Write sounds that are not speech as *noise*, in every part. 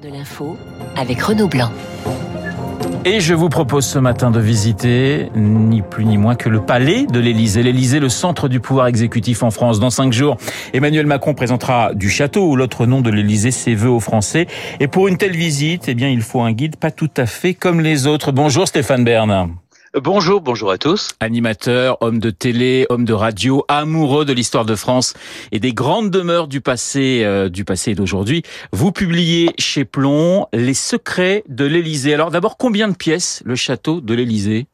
De l'info avec Blanc. Et je vous propose ce matin de visiter ni plus ni moins que le palais de l'Élysée. L'Élysée, le centre du pouvoir exécutif en France. Dans cinq jours, Emmanuel Macron présentera du château ou l'autre nom de l'Élysée ses voeux aux Français. Et pour une telle visite, eh bien, il faut un guide pas tout à fait comme les autres. Bonjour Stéphane Bern. Bonjour, bonjour à tous. Animateur, homme de télé, homme de radio, amoureux de l'histoire de France et des grandes demeures du passé, euh, du passé et d'aujourd'hui. Vous publiez chez Plomb Les secrets de l'Élysée. Alors d'abord, combien de pièces le château de l'Élysée?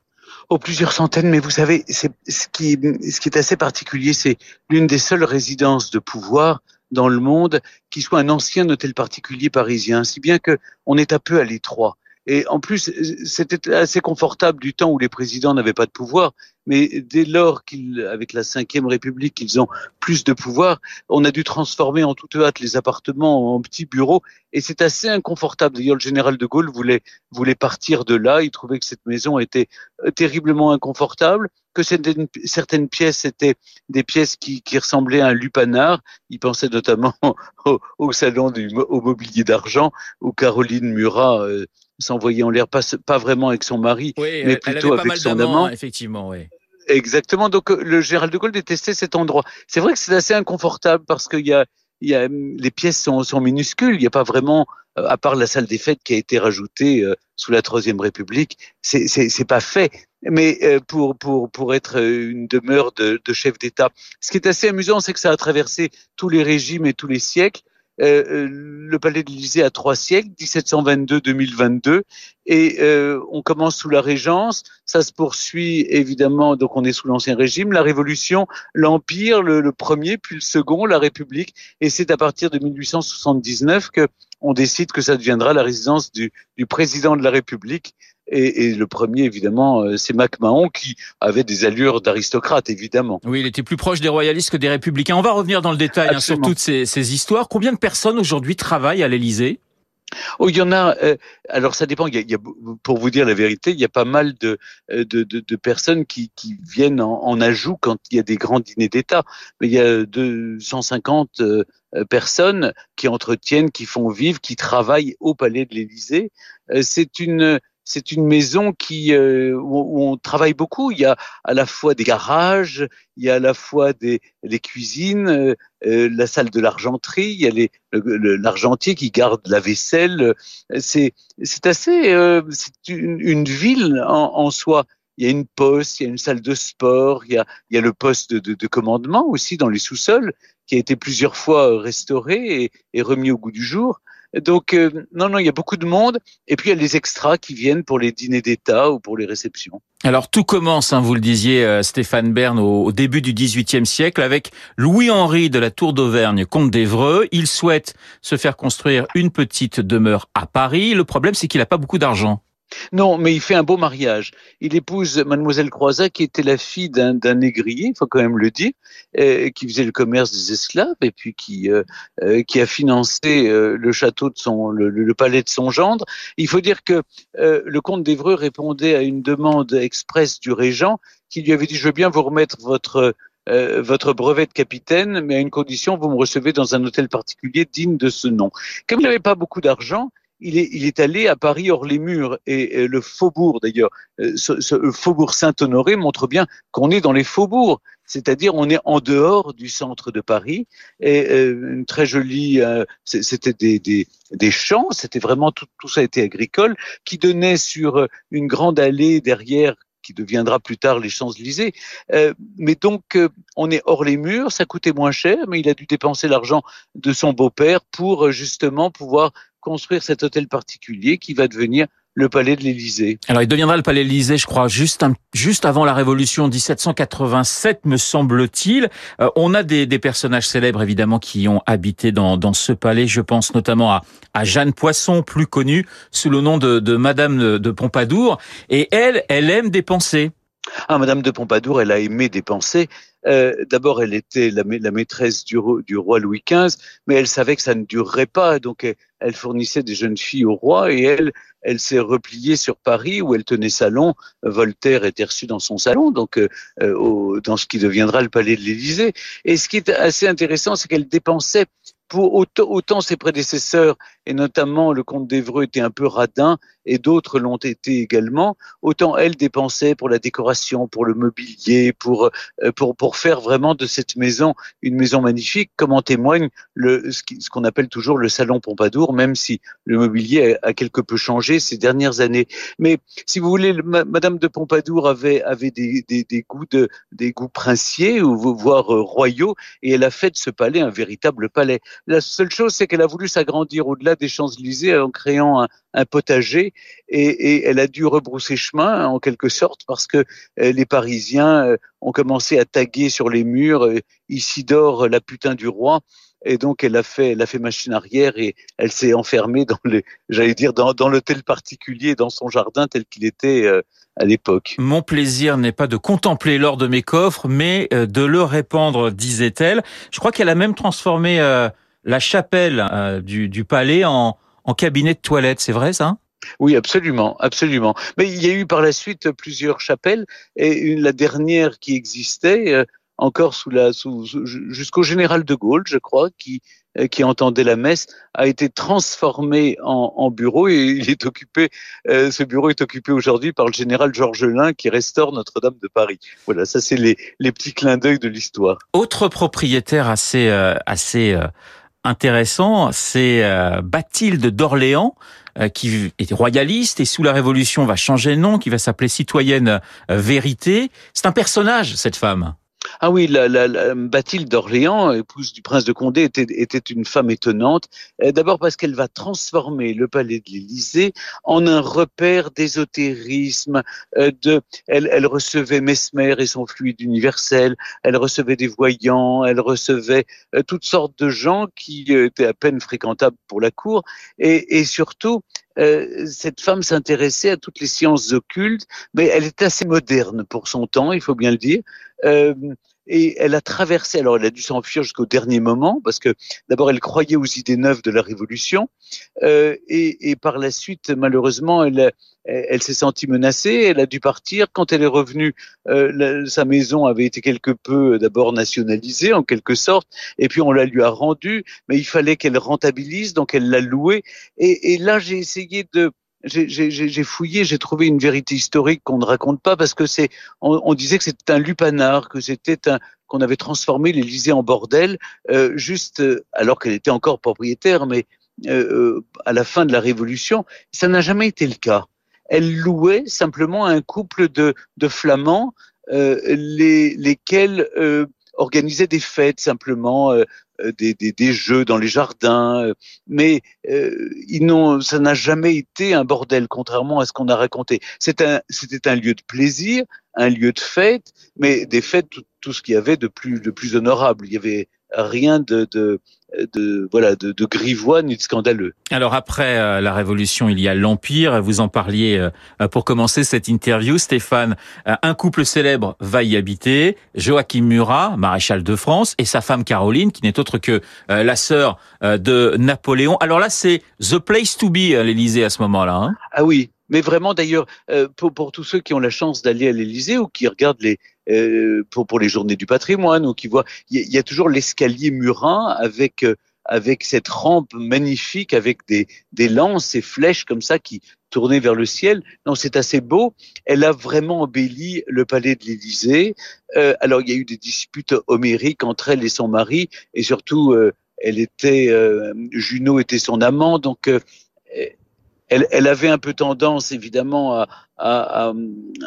Oh, plusieurs centaines, mais vous savez, c'est ce qui, ce qui est assez particulier, c'est l'une des seules résidences de pouvoir dans le monde qui soit un ancien hôtel particulier parisien, si bien que on est un peu à l'étroit. Et en plus, c'était assez confortable du temps où les présidents n'avaient pas de pouvoir. Mais dès lors qu'ils, avec la Ve République, ils ont plus de pouvoir, on a dû transformer en toute hâte les appartements en petits bureaux. Et c'est assez inconfortable. D'ailleurs, le général de Gaulle voulait, voulait partir de là. Il trouvait que cette maison était euh, terriblement inconfortable, que certaines, certaines pièces étaient des pièces qui, qui ressemblaient à un lupanar. Il pensait notamment *laughs* au, au salon du au mobilier d'argent où Caroline Murat euh, s'envoyer en l'air, pas, pas vraiment avec son mari, mais plutôt avec son amant. Effectivement, oui. Exactement. Donc euh, le général de Gaulle détestait cet endroit. C'est vrai que c'est assez inconfortable parce qu'il y a, il y a les pièces sont, sont minuscules. Il n'y a pas vraiment, euh, à part la salle des fêtes qui a été rajoutée euh, sous la Troisième République, c'est c'est pas fait. Mais pour pour pour être une demeure de, de chef d'État, ce qui est assez amusant, c'est que ça a traversé tous les régimes et tous les siècles. Euh, euh, le palais de l'Élysée a trois siècles, 1722-2022, et euh, on commence sous la Régence, ça se poursuit évidemment, donc on est sous l'Ancien Régime, la Révolution, l'Empire, le, premier, puis le second, la République, et c'est à partir de 1879 que on décide que ça deviendra la résidence du, du président de la République et, et, le premier, évidemment, euh, c'est Mac Mahon qui avait des allures d'aristocrate, évidemment. Oui, il était plus proche des royalistes que des républicains. On va revenir dans le détail hein, sur toutes ces, ces histoires. Combien de personnes aujourd'hui travaillent à l'Élysée? Oh, il y en a. Euh, alors, ça dépend. Il y, a, il y, a, pour vous dire la vérité, il y a pas mal de euh, de, de, de personnes qui, qui viennent en, en, ajout quand il y a des grands dîners d'État. Mais il y a 250 euh, personnes qui entretiennent, qui font vivre, qui travaillent au Palais de l'Élysée. Euh, c'est une c'est une maison qui euh, où, on travaille beaucoup. Il y a à la fois des garages, il y a à la fois des les cuisines, euh, euh la salle de l'argenterie, il y a les l'argentier qui garde la vaisselle. C'est c'est assez euh, c'est une, une, ville en, en, soi. Il y a une poste, il y a une salle de sport, il y a il y a le poste de, de, de commandement aussi dans les sous-sols qui a été plusieurs fois restauré et, et remis au goût du jour. Donc, euh, non, non, il y a beaucoup de monde. Et puis, il y a les extras qui viennent pour les dîners d'État ou pour les réceptions. Alors, tout commence, hein, vous le disiez, euh, Stéphane Bern, au, début du XVIIIe siècle, avec Louis-Henri de la Tour d'Auvergne, comte d'Evreux. Il souhaite se faire construire une petite demeure à Paris. Le problème, c'est qu'il n'a pas beaucoup d'argent. Non, mais il fait un beau mariage. Il épouse mademoiselle Croizat, qui était la fille d'un négrier, il faut quand même le dire, euh, qui faisait le commerce des esclaves et puis qui euh, euh, qui a financé euh, le château de son, le, le, palais de son gendre. Il faut dire que euh, le comte d'Evreux répondait à une demande expresse du régent, qui lui avait dit je veux bien vous remettre votre euh, votre brevet de capitaine, mais à une condition, vous me recevez dans un hôtel particulier digne de ce nom. Comme il n'avait pas beaucoup d'argent, il est, il est allé à Paris hors les murs. Et, le faubourg d'ailleurs, euh, ce, ce, faubourg Saint-Honoré montre bien qu'on est dans les faubourgs, c'est-à-dire on est en dehors du centre de Paris. Et euh, une très jolie, euh, c'était des, des, des, champs, c'était vraiment tout, tout ça était agricole qui donnait sur une grande allée derrière qui deviendra plus tard les Champs-Élysées. Euh, mais donc, euh, on est hors les murs, ça coûtait moins cher, mais il a dû dépenser l'argent de son beau-père pour justement pouvoir construire cet hôtel particulier qui va devenir le palais de l'Élysée. Alors il deviendra le palais de l'Élysée, je crois, juste un, juste avant la Révolution 1787, me semble-t-il. Euh, on a des, des, personnages célèbres évidemment qui ont habité dans, dans ce palais. Je pense notamment à, à Jeanne Poisson, plus connue sous le nom de, de Madame de, de Pompadour. Et elle, elle aime dépenser. Ah, Madame de Pompadour, elle a aimé dépenser. Euh, D'abord, elle était la, maîtresse du, roi Louis XV, mais elle savait que ça ne durerait pas, donc elle, fournissait des jeunes filles au roi et elle, elle s'est repliée sur Paris où elle tenait salon. Voltaire était reçu dans son salon, donc euh, au, dans ce qui deviendra le palais de l'Élysée. Et ce qui est assez intéressant, c'est qu'elle dépensait autant, autant, ses prédécesseurs, et notamment le comte d'Evreux, étaient un peu radins, et d'autres l'ont été également, autant elle dépensait pour la décoration, pour le mobilier, pour, euh, pour, pour faire vraiment de cette maison une maison magnifique, comme en témoigne le, ce qu'on appelle toujours le salon Pompadour, même si le mobilier a, quelque peu changé ces dernières années. Mais si vous voulez, Madame de Pompadour avait, avait des, des, des goûts de, des goûts princiers, ou voire euh, royaux, et elle a fait de ce palais un véritable palais. La seule chose, c'est qu'elle a voulu s'agrandir au-delà des Champs-Élysées en créant un, potager et, elle a dû rebrousser chemin en quelque sorte parce que euh, les Parisiens euh, ont commencé à taguer sur les murs euh, ici dort la putain du roi et donc elle a fait elle a fait machine arrière et elle s'est enfermée dans les j'allais dire dans l'hôtel particulier dans son jardin tel qu'il était à l'époque. Mon plaisir n'est pas de contempler l'or de mes coffres, mais de le répandre, disait-elle. Je crois qu'elle a même transformé la chapelle du, du palais en, en cabinet de toilette, c'est vrai ça? Oui, absolument, absolument. Mais il y a eu par la suite plusieurs chapelles et une, la dernière qui existait euh, encore sous la sous, jusqu'au général de Gaulle, je crois, qui euh, qui entendait la messe, a été transformée en, en bureau et il est occupé. Euh, ce bureau est occupé aujourd'hui par le général Georges Lin qui restaure Notre-Dame de Paris. Voilà, ça c'est les les petits clins d'œil de l'histoire. Autre propriétaire assez assez intéressant, c'est euh, Bathilde d'Orléans, euh, qui est royaliste et sous la Révolution va changer de nom, qui va s'appeler citoyenne euh, vérité. C'est un personnage, cette femme. Ah oui, la, la, Bathilde d'Orléans, épouse du prince de Condé, était, était une femme étonnante. Euh, d'abord parce qu'elle va transformer le palais de l'Élysée en un repère d'ésotérisme. Euh, de, elle, elle recevait Mesmer et son fluide universel. Elle recevait des voyants. Elle recevait euh, toutes sortes de gens qui étaient à peine fréquentables pour la cour. Et, et surtout, euh, cette femme s'intéressait à toutes les sciences occultes, mais elle est assez moderne pour son temps, il faut bien le dire. Euh, et elle a traversé, alors elle a dû s'enfuir jusqu'au dernier moment, parce que d'abord elle croyait aux idées neuves de la Révolution, euh, et, et, par la suite, malheureusement, elle, elle s'est sentie menacée, elle a dû partir. Quand elle est revenue, euh, sa maison avait été quelque peu euh, d'abord nationalisée en quelque sorte, et puis on la lui a rendue, mais il fallait qu'elle rentabilise, donc elle l'a louée. Et, et là, j'ai essayé de j'ai fouillé, j'ai trouvé une vérité historique qu'on ne raconte pas parce que c'est, on, on, disait que c'était un lupanar, que c'était un, qu'on avait transformé l'Élysée en bordel, euh, juste euh, alors qu'elle était encore propriétaire, mais euh, à la fin de la Révolution, ça n'a jamais été le cas. Elle louait simplement un couple de, de flamands, euh, les, lesquels euh, organisaient des fêtes simplement, euh, des, des, des, jeux dans les jardins, mais ils n'ont, ça n'a jamais été un bordel, contrairement à ce qu'on a raconté. C'était un, un lieu de plaisir, un lieu de fête, mais des fêtes, tout, tout ce qu'il y avait de plus, de plus honorable. Il y avait rien de, de, de voilà de, de grivois ni de scandaleux. Alors après euh, la Révolution, il y a l'Empire. Vous en parliez euh, pour commencer cette interview, Stéphane. Euh, un couple célèbre va y habiter. Joachim Murat, maréchal de France, et sa femme Caroline, qui n'est autre que la sœur de Napoléon. Alors là, c'est the place to be à l'Élysée à ce moment-là. Hein ah oui, mais vraiment d'ailleurs pour, pour tous ceux qui ont la chance d'aller à l'Élysée ou qui regardent les euh, pour, pour les journées du patrimoine ou qui il y, a toujours l'escalier murin avec euh, avec cette rampe magnifique avec des, des lances et flèches comme ça qui tournaient vers le ciel. Non, c'est assez beau. Elle a vraiment embelli le palais de l'Élysée. Euh, alors, il y a eu des disputes homériques entre elle et son mari, et surtout, euh, elle était, euh, Juno était son amant, donc elle, elle, avait un peu tendance, évidemment, à, à,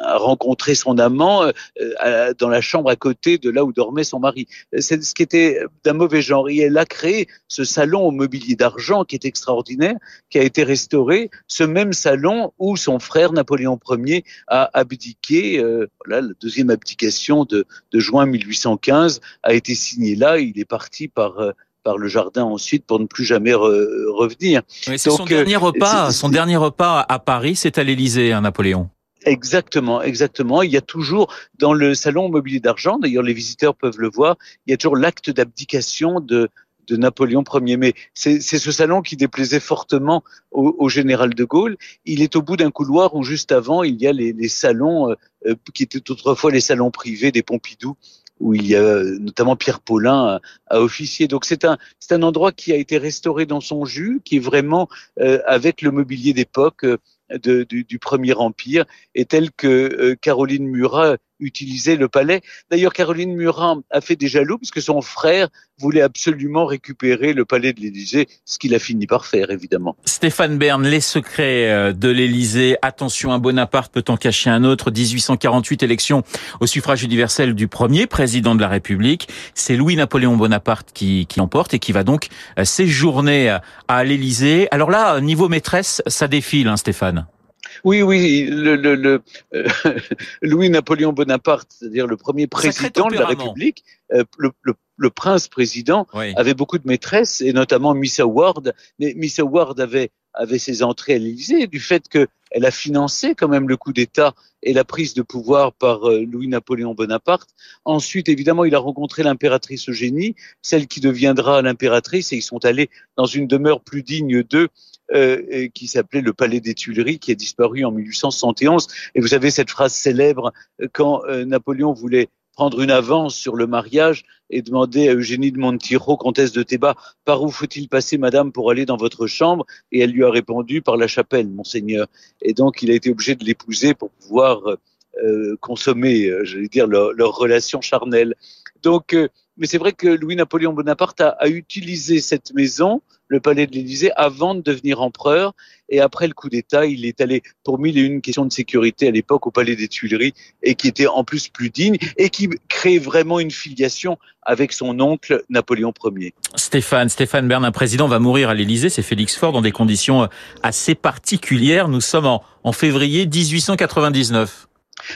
à rencontrer son amant euh, dans la chambre à côté de là où dormait son mari. C'est ce qui était d'un mauvais genre. Et elle a créé ce salon au mobilier d'argent qui est extraordinaire, qui a été restauré, ce même salon où son frère Napoléon Ier a abdiqué. Euh, voilà, la deuxième abdication de, de juin 1815 a été signée là. Il est parti par euh, par le jardin ensuite pour ne plus jamais revenir. c'est son dernier repas. Son dernier repas à Paris, c'est à l'Élysée, hein, Napoléon. Exactement, exactement. Il y a toujours dans le salon mobilier d'argent, d'ailleurs les visiteurs peuvent le voir, il y a toujours l'acte d'abdication de, de Napoléon Ier. Mais c'est ce salon qui déplaisait fortement au, au, général de Gaulle. Il est au bout d'un couloir où juste avant, il y a les, les salons euh, qui étaient autrefois les salons privés des Pompidou où il y a notamment Pierre Paulin à, officier. Donc c'est un c'est un endroit qui a été restauré dans son jus, qui est vraiment avec le mobilier d'époque du, Premier Empire, et tel que euh, Caroline Murat utilisait le palais. D'ailleurs, Caroline Murat a fait des jaloux parce que son frère voulait absolument récupérer le palais de l'Élysée, ce qu'il a fini par faire, évidemment. Stéphane Bern, les secrets euh, de l'Élysée. Attention, un Bonaparte peut en cacher un autre. 1848, élection au suffrage universel du premier président de la République. C'est Louis-Napoléon Bonaparte qui, qui l'emporte et qui va donc euh, séjourner à l'Élysée. Alors là, niveau maîtresse, ça défile, hein, Stéphane. Oui, oui, le, le, euh, *laughs* Louis-Napoléon Bonaparte, c'est-à-dire le premier président de la République, euh, le, prince président, avait beaucoup de maîtresses, et notamment Miss Howard. Mais Miss Howard avait, avait ses entrées à l'Élysée du fait qu'elle a financé quand même le coup d'État et la prise de pouvoir par euh, Louis-Napoléon Bonaparte. Ensuite, évidemment, il a rencontré l'impératrice Eugénie, celle qui deviendra l'impératrice, et ils sont allés dans une demeure plus digne d'eux euh, qui s'appelait le Palais des Tuileries, qui a disparu en 1871. Et vous avez cette phrase célèbre euh, quand euh, Napoléon voulait prendre une avance sur le mariage et demander à Eugénie de Montijo, comtesse de Théba, par où faut-il passer, madame, pour aller dans votre chambre? Et elle lui a répondu par la chapelle, monseigneur. Et donc, il a été obligé de l'épouser pour pouvoir euh, consommer, j'allais dire, leur, relation charnelle. Donc, mais c'est vrai que Louis-Napoléon Bonaparte a, utilisé cette maison le palais de l'Élysée avant de devenir empereur. Et après le coup d'État, il est allé pour mille et une questions de sécurité à l'époque au palais des Tuileries et qui était en plus plus digne et qui crée vraiment une filiation avec son oncle Napoléon Ier. Stéphane, Stéphane Bern, un président va mourir à l'Élysée, c'est Félix Faure dans des conditions assez particulières. Nous sommes en, en février 1899.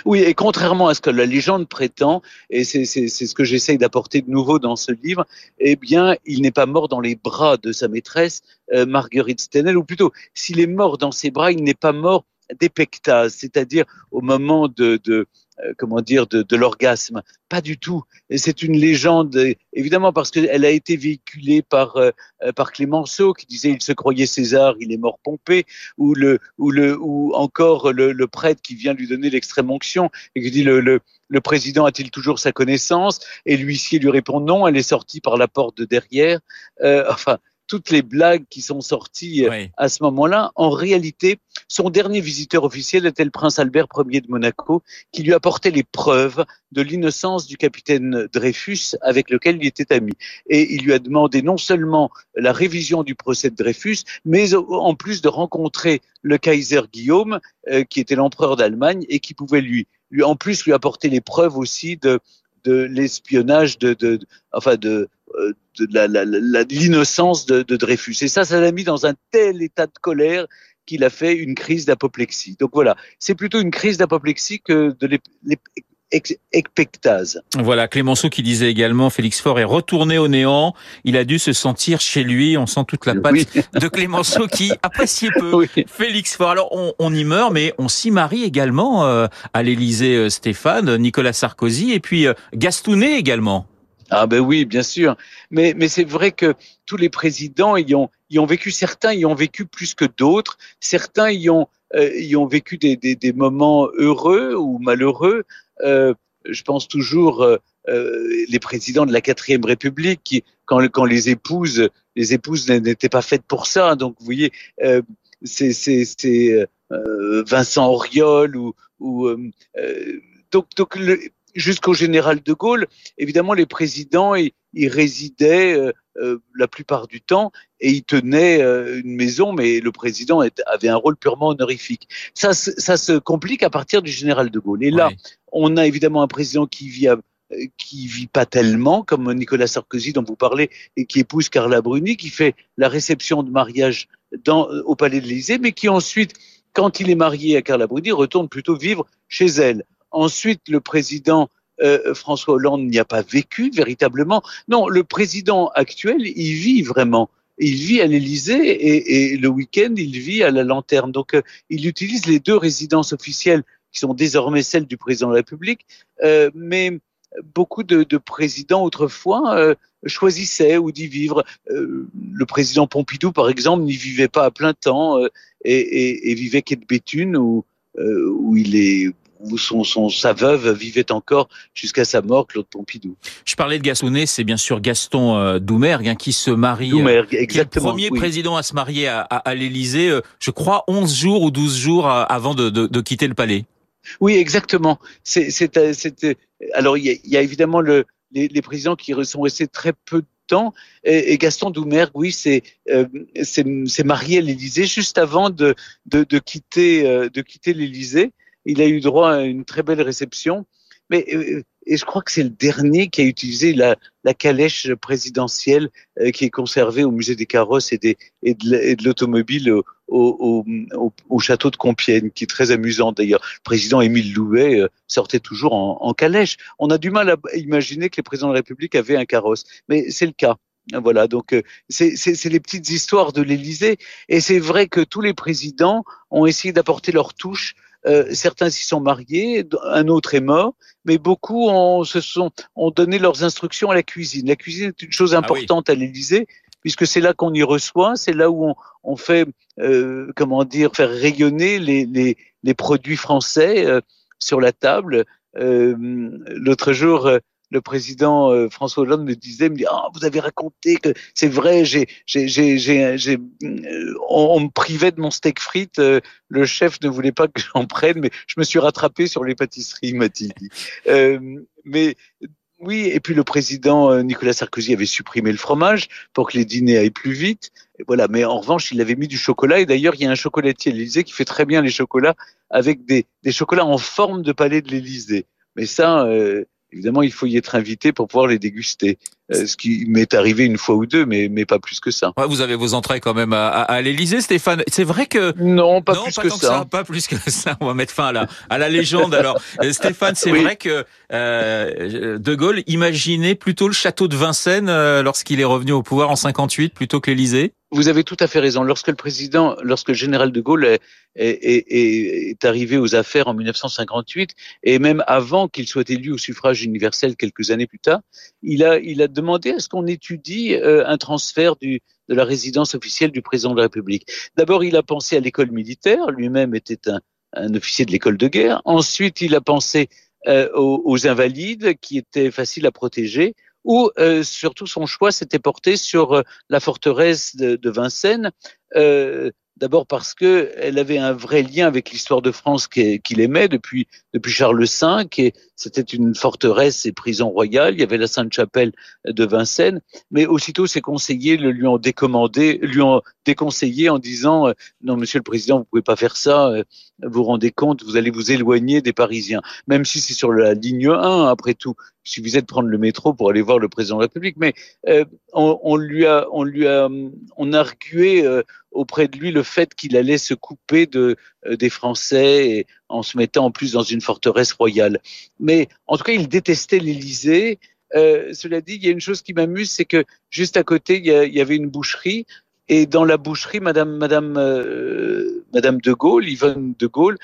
Oui, et contrairement à ce que la légende prétend, et c'est ce que j'essaye d'apporter de nouveau dans ce livre, eh bien, il n'est pas mort dans les bras de sa maîtresse, euh, Marguerite Stenel, ou plutôt, s'il est mort dans ses bras, il n'est pas mort d'épectase, c'est-à-dire au moment de, de euh, comment dire, de, de l'orgasme. Pas du tout. C'est une légende, évidemment, parce qu'elle a été véhiculée par euh, euh, par Clémenceau qui disait il se croyait César, il est mort Pompée, ou le ou le ou encore le, le prêtre qui vient lui donner l'extrême onction et qui dit le, le le président a-t-il toujours sa connaissance? Et l'huissier lui répond non, elle est sortie par la porte de derrière. Euh, enfin, toutes les blagues qui sont sorties euh, à ce moment-là, en réalité, son dernier visiteur officiel était le prince Albert Ier de Monaco, qui lui apportait les preuves de l'innocence du capitaine Dreyfus avec lequel il était ami. Et il lui a demandé non seulement la révision du procès de Dreyfus, mais en plus de rencontrer le Kaiser Guillaume, euh, qui était l'empereur d'Allemagne et qui pouvait lui, lui, en plus, lui apporter les preuves aussi de de l'espionnage de, de, enfin de de l'innocence de, de, Dreyfus. Et ça, ça l'a mis dans un tel état de colère qu'il a fait une crise d'apoplexie. Donc voilà, c'est plutôt une crise d'apoplexie que de l'épectase. Voilà, Clémenceau qui disait également, Félix Faure est retourné au néant, il a dû se sentir chez lui, on sent toute la patte de Clémenceau qui *laughs* appréciait peu Félix Faure. Alors on, on, y meurt, mais on s'y marie également euh, à l'Élysée euh, Stéphane, Nicolas Sarkozy et puis Gastounet également. Ah ben oui, bien sûr. Mais, mais c'est vrai que tous les présidents y ont, y ont vécu, certains y ont vécu plus que d'autres, certains y ont, euh, y ont vécu des, des, des, moments heureux ou malheureux. Euh, je pense toujours euh, euh les présidents de la quatrième République qui, quand, quand les épouses, les épouses n'étaient pas faites pour ça. Donc vous voyez, euh, c'est, c'est, c'est euh, Vincent Auriol ou, ou donc, donc le, jusqu'au général de Gaulle, évidemment, les présidents, ils, résidaient euh, euh, la plupart du temps et ils tenaient euh, une maison, mais le président avait un rôle purement honorifique. Ça, ça se complique à partir du général de Gaulle. Et là, on a évidemment un président qui vit qui vit pas tellement comme Nicolas Sarkozy dont vous parlez et qui épouse Carla Bruni, qui fait la réception de mariage dans, au Palais de l'Élysée, mais qui ensuite, quand il est marié à Carla Bruni, retourne plutôt vivre chez elle. Ensuite, le président euh, François Hollande n'y a pas vécu véritablement. Non, le président actuel, il vit vraiment. Il vit à l'Élysée et, le week-end, il vit à la Lanterne. Donc, euh, il utilise les deux résidences officielles qui sont désormais celles du président de la République. Euh, mais beaucoup de, de, présidents autrefois choisissaient ou d'y vivre. le président Pompidou, par exemple, n'y vivait pas à plein temps et, vivait qu'à Béthune où il est où son, son, sa veuve vivait encore jusqu'à sa mort, Claude Pompidou. Je parlais de Gastonnet, c'est bien sûr Gaston euh, Doumergue hein, qui se marie. Doumergue, exactement. le premier président à se marier à, à, l'Élysée, euh, je crois 11 jours ou 12 jours avant de, de, de quitter le palais. Oui, exactement. C'est, c'est, alors il y, y a évidemment le, les, les, présidents qui sont restés très peu de temps. Et, et Gaston Doumergue, oui, c'est euh, c'est marié à l'Élysée juste avant de, de, de quitter de quitter l'Élysée il a eu droit à une très belle réception. Mais euh, et je crois que c'est le dernier qui a utilisé la, calèche présidentielle euh, qui est conservée au musée des carrosses et, de l'automobile au, au, au, au, château de Compiègne, qui est très amusant d'ailleurs. Le président Émile Louet euh, sortait toujours en, en, calèche. On a du mal à imaginer que les présidents de la République avaient un carrosse, mais c'est le cas. Voilà, donc c'est les petites histoires de l'Élysée, et c'est vrai que tous les présidents ont essayé d'apporter leur touche euh, certains s'y sont mariés, un autre est mort, mais beaucoup ont, se sont, ont donné leurs instructions à la cuisine. La cuisine est une chose ah importante à l'Élysée, puisque c'est là qu'on y reçoit, c'est là où on, on fait, euh, comment dire, faire rayonner les, les, les produits français euh, sur la table. L'autre jour, le président euh, François Hollande me disait, me dit, ah, vous avez raconté que c'est vrai, j'ai, j'ai, j'ai, j'ai, euh, on, me privait de mon steak frites, euh, le chef ne voulait pas que *laughs* j'en prenne, mais je me suis rattrapé sur les pâtisseries, m'a-t-il dit. *laughs* mais oui, et puis le président Nicolas Sarkozy avait supprimé le fromage pour que les dîners aillent plus vite. Et voilà, mais en revanche, il avait mis du chocolat. Et d'ailleurs, il y a un chocolatier à l'Élysée qui fait très bien les chocolats avec des, des chocolats en forme de palais de l'Élysée. Mais ça, euh, évidemment, il faut y être invité pour pouvoir les déguster. Euh, ce qui m'est arrivé une fois ou deux, mais, mais pas plus que ça. Ouais, vous avez vos entrées quand même à, à, l'Élysée, Stéphane. C'est vrai que non, pas plus que, ça. Pas plus que ça. On va mettre fin à la, à la légende. Alors, *laughs* euh, Stéphane, c'est vrai que euh, De Gaulle imaginait plutôt le château de Vincennes euh, lorsqu'il est revenu au pouvoir en 58 plutôt que l'Élysée. Vous avez tout à fait raison. Lorsque le président, lorsque le général de Gaulle est, est, est, est arrivé aux affaires en 1958, et même avant qu'il soit élu au suffrage universel quelques années plus tard, il a, il a demandé à ce qu'on étudie euh, un transfert de la résidence officielle du président de la République. D'abord, il a pensé à l'école militaire, lui-même était un, officier de l'école de guerre. Ensuite, il a pensé euh, aux, invalides qui étaient faciles à protéger ou euh, surtout son choix s'était porté sur la forteresse de, Vincennes, D'abord parce que elle avait un vrai lien avec l'histoire de France qu'il aimait depuis depuis Charles V et c'était une forteresse et prison royale. Il y avait la Sainte-Chapelle de Vincennes, mais aussitôt ses conseillers le lui ont décommandé, lui ont déconseillé en disant euh, non Monsieur le Président, vous pouvez pas faire ça. Euh, vous vous rendez compte, vous allez vous éloigner des Parisiens, même si c'est sur la ligne 1 après tout. Il suffisait de prendre le métro pour aller voir le président de la République, mais euh, on, lui a on lui a on a argué auprès de lui le fait qu'il allait se couper de, euh, des Français et en se mettant en plus dans une forteresse royale. Mais en tout cas, il détestait l'Élysée. Euh, cela dit, il y a une chose qui m'amuse, c'est que juste à côté, il y, avait une boucherie. Et dans la boucherie, Madame, Madame, euh, Madame de Gaulle, Yvonne de Gaulle,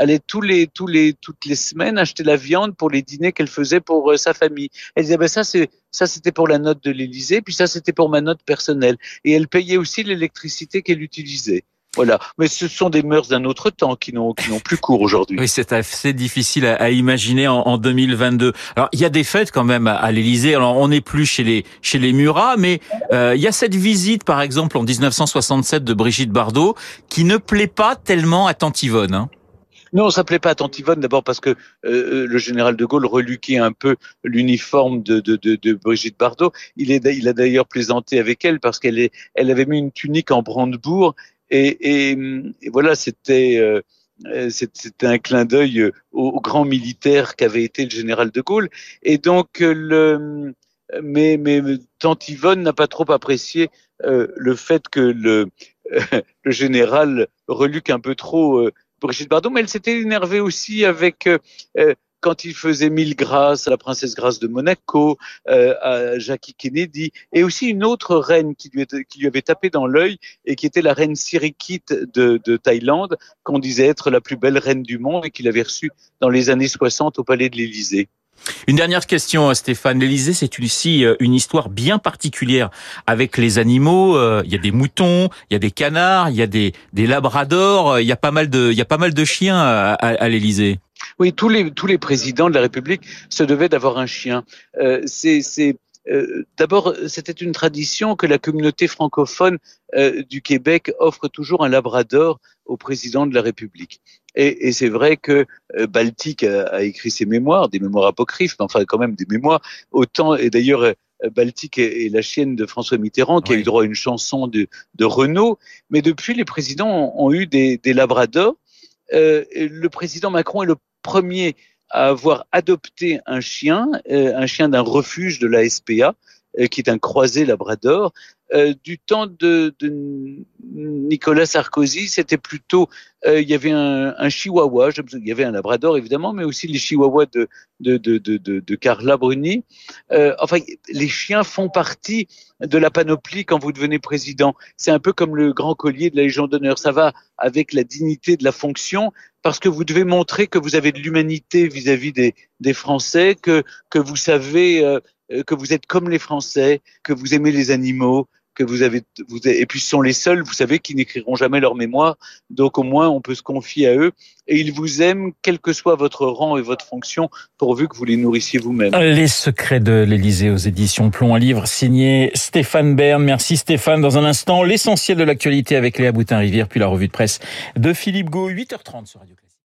allait tous les, tous les, toutes les semaines acheter la viande pour les dîners qu'elle faisait pour euh, sa famille. Elle disait, ben ça, c'est, ça, c'était pour la note de l'Élysée, puis ça, c'était pour ma note personnelle. Et elle payait aussi l'électricité qu'elle utilisait. Voilà, mais ce sont des mœurs d'un autre temps qui n'ont qui n'ont plus cours aujourd'hui. Oui, c'est assez difficile à, à imaginer en, en, 2022. Alors, il y a des fêtes quand même à, à l'Élysée. Alors, on n'est plus chez les chez les Murat, mais euh, il y a cette visite, par exemple, en 1967 de Brigitte Bardot, qui ne plaît pas tellement à Tantivonne. Hein. Non, ça plaît pas à Tantivonne, d'abord parce que euh, le général de Gaulle reluquait un peu l'uniforme de, de, de, de, Brigitte Bardot. Il, est, il a d'ailleurs plaisanté avec elle parce qu'elle elle avait mis une tunique en brandebourg et, et, voilà, c'était euh, c'était un clin d'œil au, grand militaire qu'avait été le général de Gaulle. Et donc, le, mais, mais Tante Yvonne n'a pas trop apprécié euh, le fait que le, *laughs* le général reluque un peu trop euh, Brigitte Bardot, mais elle s'était énervée aussi avec euh, euh, quand il faisait mille grâces à la princesse Grâce de Monaco, euh, à Jackie Kennedy, et aussi une autre reine qui lui, avait tapé dans l'œil et qui était la reine Sirikit de Thaïlande, qu'on disait être la plus belle reine du monde et qu'il avait reçue dans les années 60 au palais de l'Élysée. Une dernière question, Stéphane. L'Élysée, c'est aussi euh, une histoire bien particulière avec les animaux. Euh, il y a des moutons, il y a des canards, il y a des, labradors. Il y a pas mal de, chiens à, à, l'Élysée. Oui, tous les présidents de la République se devaient d'avoir un chien. Euh, euh, D'abord, c'était une tradition que la communauté francophone euh, du Québec offre toujours un labrador au président de la République. Et, et c'est vrai que euh, Baltique a, a, écrit ses mémoires, des mémoires apocryphes, mais enfin quand même des mémoires. Autant et d'ailleurs euh, Baltique est, est, la chienne de François Mitterrand qui oui. a eu droit à une chanson de, de Renault. Mais depuis, les présidents ont, ont eu des, des labradors. Euh, le président Macron est le premier à avoir adopté un chien, euh, un chien d'un refuge de la SPA, qui est un croisé labrador. Euh, du temps de, de Nicolas Sarkozy, c'était plutôt, euh, il y avait un, un, chihuahua, il y avait un labrador évidemment, mais aussi les chihuahuas de, de, de, de, de Carla Bruni. Euh, enfin, les chiens font partie de la panoplie quand vous devenez président. C'est un peu comme le grand collier de la Légion d'honneur. Ça va avec la dignité de la fonction parce que vous devez montrer que vous avez de l'humanité vis-à-vis des, des Français, que, que vous savez euh, que vous êtes comme les Français, que vous aimez les animaux, que vous avez, vous, et puis ce sont les seuls, vous savez, qui n'écriront jamais leur mémoire, donc au moins on peut se confier à eux, et ils vous aiment, quel que soit votre rang et votre fonction, pourvu que vous les nourrissiez vous-même. Les secrets de l'Élysée aux éditions Plomb, un livre signé Stéphane Bern. Merci Stéphane. Dans un instant, l'essentiel de l'actualité avec Léa Boutin-Rivière, puis la revue de presse de Philippe Gau, 8h30 sur Radio